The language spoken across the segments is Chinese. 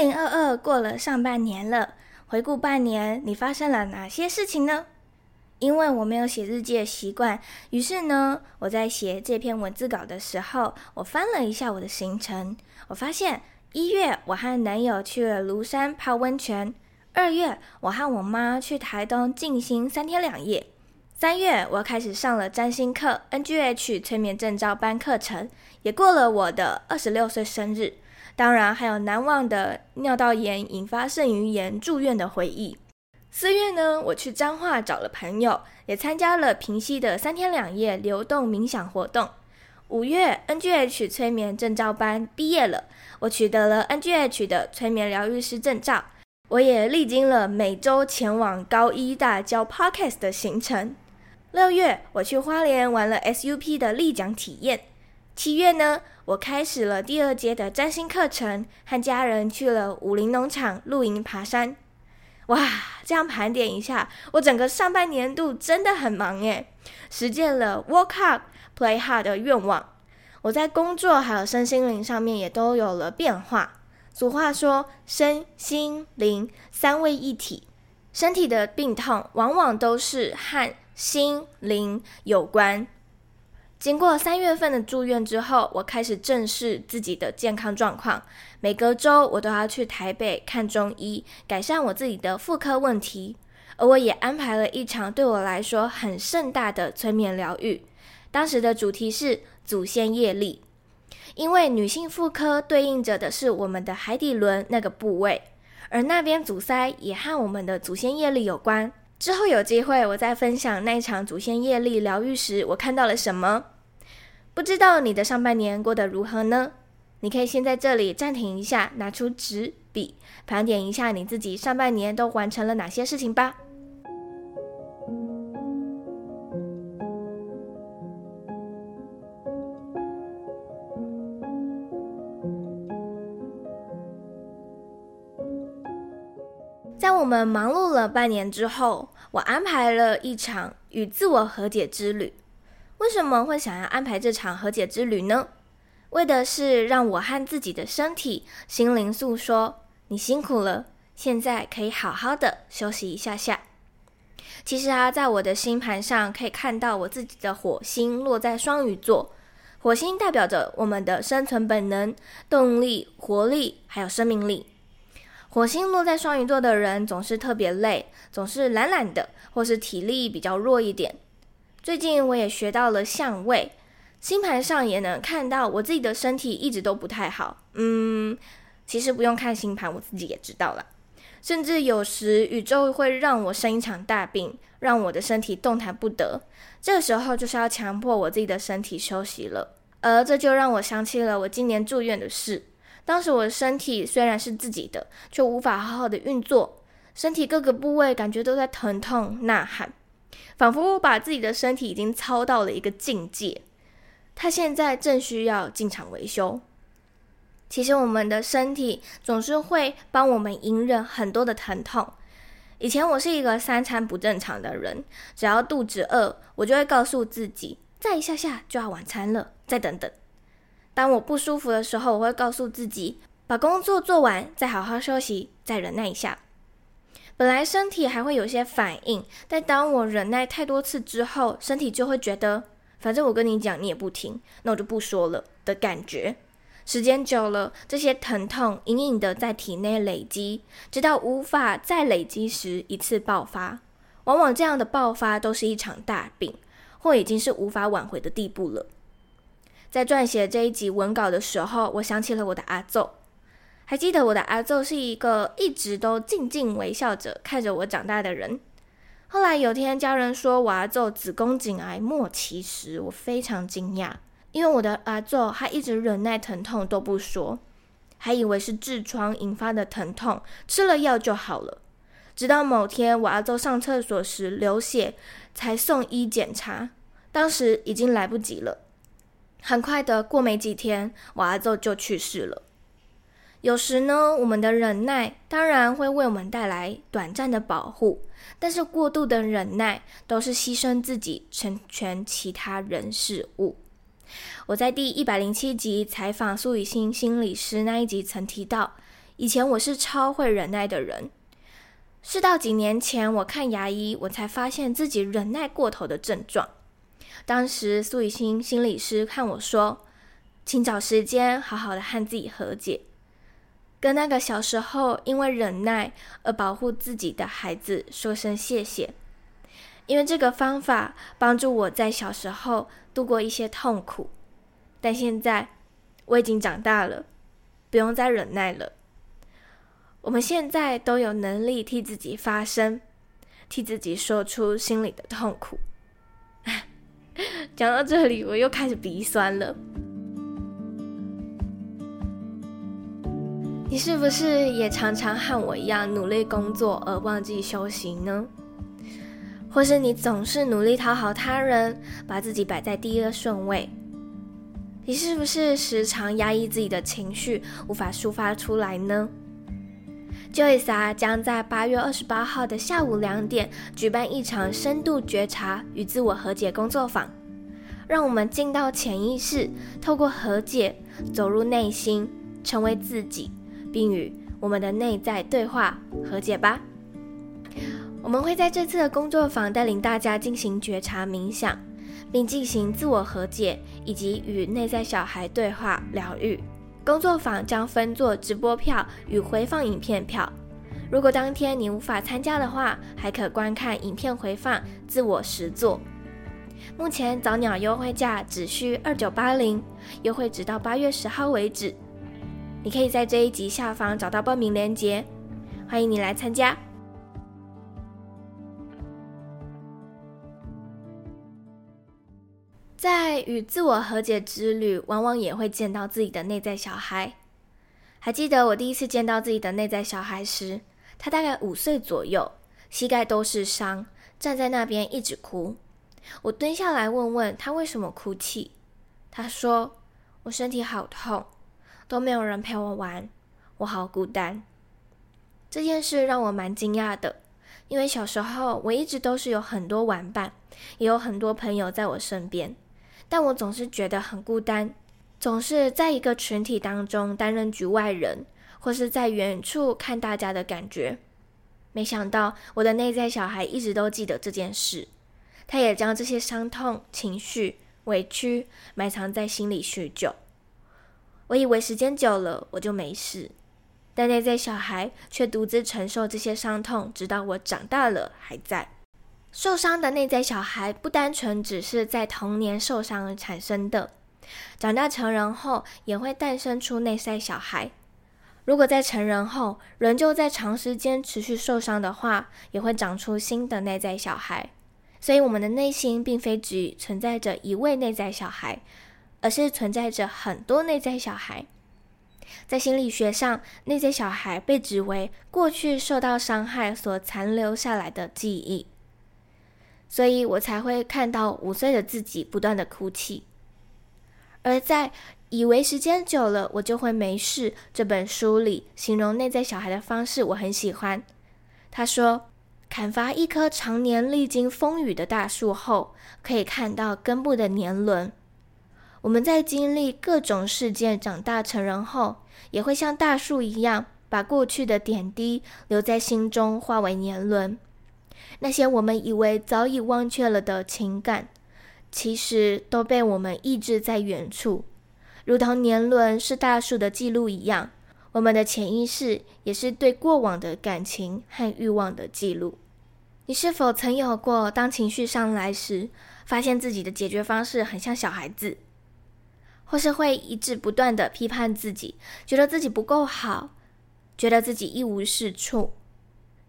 零二二过了上半年了，回顾半年，你发生了哪些事情呢？因为我没有写日记的习惯，于是呢，我在写这篇文字稿的时候，我翻了一下我的行程，我发现一月我和男友去了庐山泡温泉，二月我和我妈去台东静心三天两夜，三月我开始上了占星课 NGH 催眠证照班课程，也过了我的二十六岁生日。当然，还有难忘的尿道炎引发肾盂炎住院的回忆。四月呢，我去彰化找了朋友，也参加了平溪的三天两夜流动冥想活动。五月，NGH 催眠证照班毕业了，我取得了 NGH 的催眠疗愈师证照。我也历经了每周前往高医大教 Podcast 的行程。六月，我去花莲玩了 SUP 的立桨体验。七月呢，我开始了第二阶的占星课程，和家人去了武陵农场露营爬山。哇，这样盘点一下，我整个上半年度真的很忙耶，实践了 Work Hard, Play Hard 的愿望。我在工作还有身心灵上面也都有了变化。俗话说，身心灵三位一体，身体的病痛往往都是和心灵有关。经过三月份的住院之后，我开始正视自己的健康状况。每隔周我都要去台北看中医，改善我自己的妇科问题。而我也安排了一场对我来说很盛大的催眠疗愈。当时的主题是祖先业力，因为女性妇科对应着的是我们的海底轮那个部位，而那边阻塞也和我们的祖先业力有关。之后有机会，我再分享那一场祖先业力疗愈时，我看到了什么。不知道你的上半年过得如何呢？你可以先在这里暂停一下，拿出纸笔，盘点一下你自己上半年都完成了哪些事情吧。在我们忙碌了半年之后，我安排了一场与自我和解之旅。为什么会想要安排这场和解之旅呢？为的是让我和自己的身体、心灵诉说：“你辛苦了，现在可以好好的休息一下下。”其实啊，在我的星盘上可以看到我自己的火星落在双鱼座，火星代表着我们的生存本能、动力、活力，还有生命力。火星落在双鱼座的人总是特别累，总是懒懒的，或是体力比较弱一点。最近我也学到了相位，星盘上也能看到我自己的身体一直都不太好。嗯，其实不用看星盘，我自己也知道了。甚至有时宇宙会让我生一场大病，让我的身体动弹不得。这个时候就是要强迫我自己的身体休息了。而这就让我想起了我今年住院的事。当时我的身体虽然是自己的，却无法好好的运作，身体各个部位感觉都在疼痛呐喊。仿佛我把自己的身体已经操到了一个境界，他现在正需要进场维修。其实我们的身体总是会帮我们隐忍很多的疼痛。以前我是一个三餐不正常的人，只要肚子饿，我就会告诉自己，再一下下就要晚餐了，再等等。当我不舒服的时候，我会告诉自己，把工作做完，再好好休息，再忍耐一下。本来身体还会有些反应，但当我忍耐太多次之后，身体就会觉得，反正我跟你讲你也不听，那我就不说了的感觉。时间久了，这些疼痛隐隐的在体内累积，直到无法再累积时一次爆发。往往这样的爆发都是一场大病，或已经是无法挽回的地步了。在撰写这一集文稿的时候，我想起了我的阿祖。还记得我的阿祖是一个一直都静静微笑着看着我长大的人。后来有天家人说我阿祖子宫颈癌末期时，我非常惊讶。因为我的阿祖他一直忍耐疼痛都不说，还以为是痔疮引发的疼痛，吃了药就好了。直到某天我阿奏上厕所时流血，才送医检查，当时已经来不及了。很快的，过没几天，我阿祖就去世了。有时呢，我们的忍耐当然会为我们带来短暂的保护，但是过度的忍耐都是牺牲自己，成全其他人事物。我在第一百零七集采访苏雨欣心理师那一集曾提到，以前我是超会忍耐的人，是到几年前我看牙医，我才发现自己忍耐过头的症状。当时苏雨欣心理师看我说：“请找时间好好的和自己和解。”跟那个小时候因为忍耐而保护自己的孩子说声谢谢，因为这个方法帮助我在小时候度过一些痛苦。但现在我已经长大了，不用再忍耐了。我们现在都有能力替自己发声，替自己说出心里的痛苦。讲到这里，我又开始鼻酸了。你是不是也常常和我一样努力工作而忘记休息呢？或是你总是努力讨好他人，把自己摆在第二顺位？你是不是时常压抑自己的情绪，无法抒发出来呢？Joyce 将在八月二十八号的下午两点举办一场深度觉察与自我和解工作坊，让我们进到潜意识，透过和解走入内心，成为自己。并与我们的内在对话和解吧。我们会在这次的工作坊带领大家进行觉察冥想，并进行自我和解以及与内在小孩对话疗愈。工作坊将分作直播票与回放影片票。如果当天你无法参加的话，还可观看影片回放自我实作。目前早鸟优惠价只需二九八零，优惠直到八月十号为止。你可以在这一集下方找到报名链接，欢迎你来参加。与自我和解之旅，往往也会见到自己的内在小孩。还记得我第一次见到自己的内在小孩时，他大概五岁左右，膝盖都是伤，站在那边一直哭。我蹲下来问问他为什么哭泣，他说：“我身体好痛。”都没有人陪我玩，我好孤单。这件事让我蛮惊讶的，因为小时候我一直都是有很多玩伴，也有很多朋友在我身边，但我总是觉得很孤单，总是在一个群体当中担任局外人，或是在远处看大家的感觉。没想到我的内在小孩一直都记得这件事，他也将这些伤痛、情绪、委屈埋藏在心里许久。我以为时间久了我就没事，但内在小孩却独自承受这些伤痛，直到我长大了还在。受伤的内在小孩不单纯只是在童年受伤而产生的，长大成人后也会诞生出内在小孩。如果在成人后仍旧在长时间持续受伤的话，也会长出新的内在小孩。所以，我们的内心并非只存在着一位内在小孩。而是存在着很多内在小孩，在心理学上，内在小孩被指为过去受到伤害所残留下来的记忆，所以我才会看到五岁的自己不断的哭泣。而在以为时间久了我就会没事这本书里，形容内在小孩的方式我很喜欢。他说，砍伐一棵常年历经风雨的大树后，可以看到根部的年轮。我们在经历各种事件、长大成人后，也会像大树一样，把过去的点滴留在心中，化为年轮。那些我们以为早已忘却了的情感，其实都被我们抑制在远处，如同年轮是大树的记录一样。我们的潜意识也是对过往的感情和欲望的记录。你是否曾有过，当情绪上来时，发现自己的解决方式很像小孩子？或是会一直不断的批判自己，觉得自己不够好，觉得自己一无是处，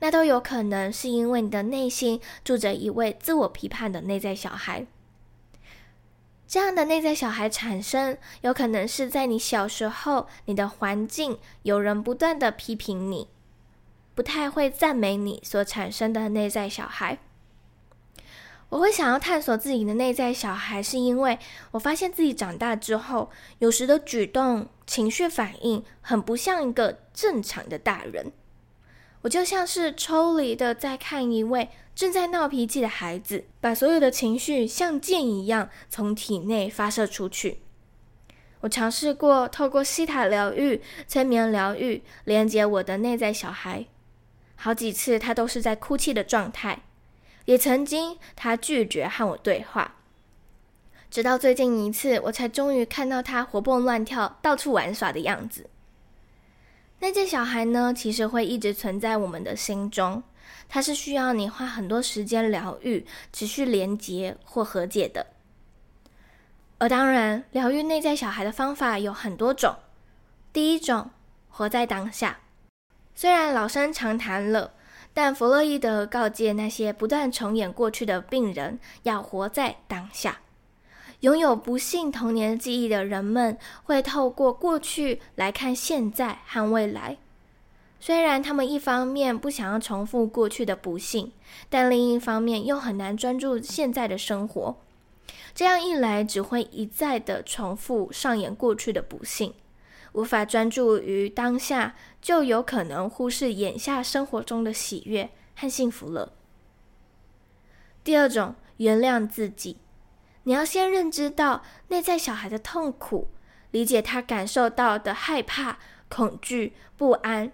那都有可能是因为你的内心住着一位自我批判的内在小孩。这样的内在小孩产生，有可能是在你小时候，你的环境有人不断的批评你，不太会赞美你所产生的内在小孩。我会想要探索自己的内在小孩，是因为我发现自己长大之后，有时的举动、情绪反应很不像一个正常的大人。我就像是抽离的在看一位正在闹脾气的孩子，把所有的情绪像箭一样从体内发射出去。我尝试过透过西塔疗愈、催眠疗愈连接我的内在小孩，好几次他都是在哭泣的状态，也曾经他拒绝和我对话，直到最近一次，我才终于看到他活蹦乱跳、到处玩耍的样子。内在小孩呢，其实会一直存在我们的心中，它是需要你花很多时间疗愈、持续连接或和解的。而当然，疗愈内在小孩的方法有很多种。第一种，活在当下。虽然老生常谈了，但弗洛伊德告诫那些不断重演过去的病人，要活在当下。拥有不幸童年记忆的人们，会透过过去来看现在和未来。虽然他们一方面不想要重复过去的不幸，但另一方面又很难专注现在的生活。这样一来，只会一再的重复上演过去的不幸，无法专注于当下，就有可能忽视眼下生活中的喜悦和幸福了。第二种，原谅自己。你要先认知到内在小孩的痛苦，理解他感受到的害怕、恐惧、不安，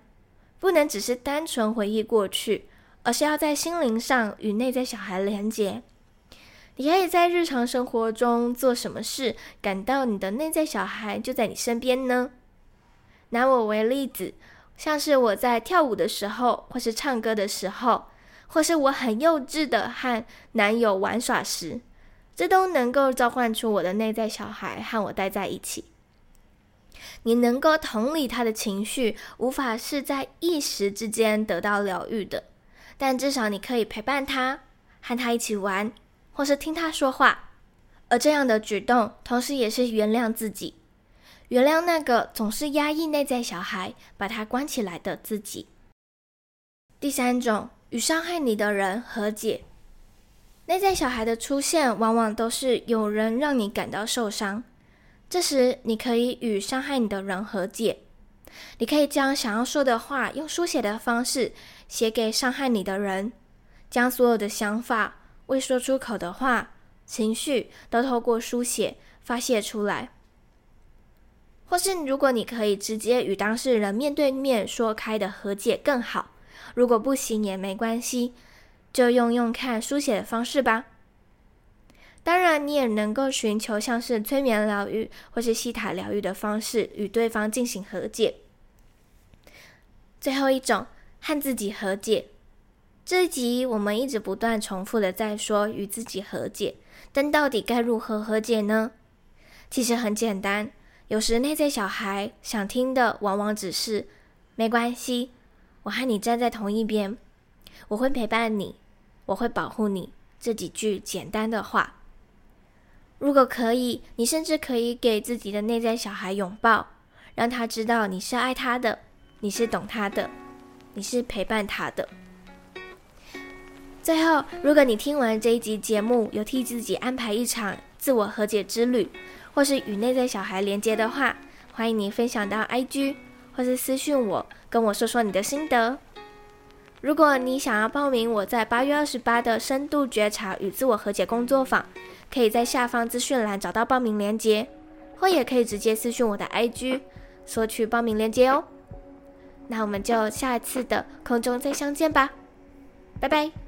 不能只是单纯回忆过去，而是要在心灵上与内在小孩连接。你可以在日常生活中做什么事，感到你的内在小孩就在你身边呢？拿我为例子，像是我在跳舞的时候，或是唱歌的时候，或是我很幼稚的和男友玩耍时。这都能够召唤出我的内在小孩和我待在一起。你能够同理他的情绪，无法是在一时之间得到疗愈的，但至少你可以陪伴他，和他一起玩，或是听他说话。而这样的举动，同时也是原谅自己，原谅那个总是压抑内在小孩，把他关起来的自己。第三种，与伤害你的人和解。内在小孩的出现，往往都是有人让你感到受伤。这时，你可以与伤害你的人和解。你可以将想要说的话，用书写的方式写给伤害你的人，将所有的想法、未说出口的话、情绪，都透过书写发泄出来。或是，如果你可以直接与当事人面对面说开的和解更好。如果不行也没关系。就用用看书写的方式吧。当然，你也能够寻求像是催眠疗愈或是西塔疗愈的方式与对方进行和解。最后一种，和自己和解。这一集我们一直不断重复的在说与自己和解，但到底该如何和解呢？其实很简单，有时内在小孩想听的往往只是“没关系，我和你站在同一边，我会陪伴你。”我会保护你这几句简单的话。如果可以，你甚至可以给自己的内在小孩拥抱，让他知道你是爱他的，你是懂他的，你是陪伴他的。最后，如果你听完这一集节目，有替自己安排一场自我和解之旅，或是与内在小孩连接的话，欢迎你分享到 IG，或是私讯我，跟我说说你的心得。如果你想要报名我在八月二十八的深度觉察与自我和解工作坊，可以在下方资讯栏找到报名链接，或也可以直接私讯我的 IG 索取报名链接哦。那我们就下一次的空中再相见吧，拜拜。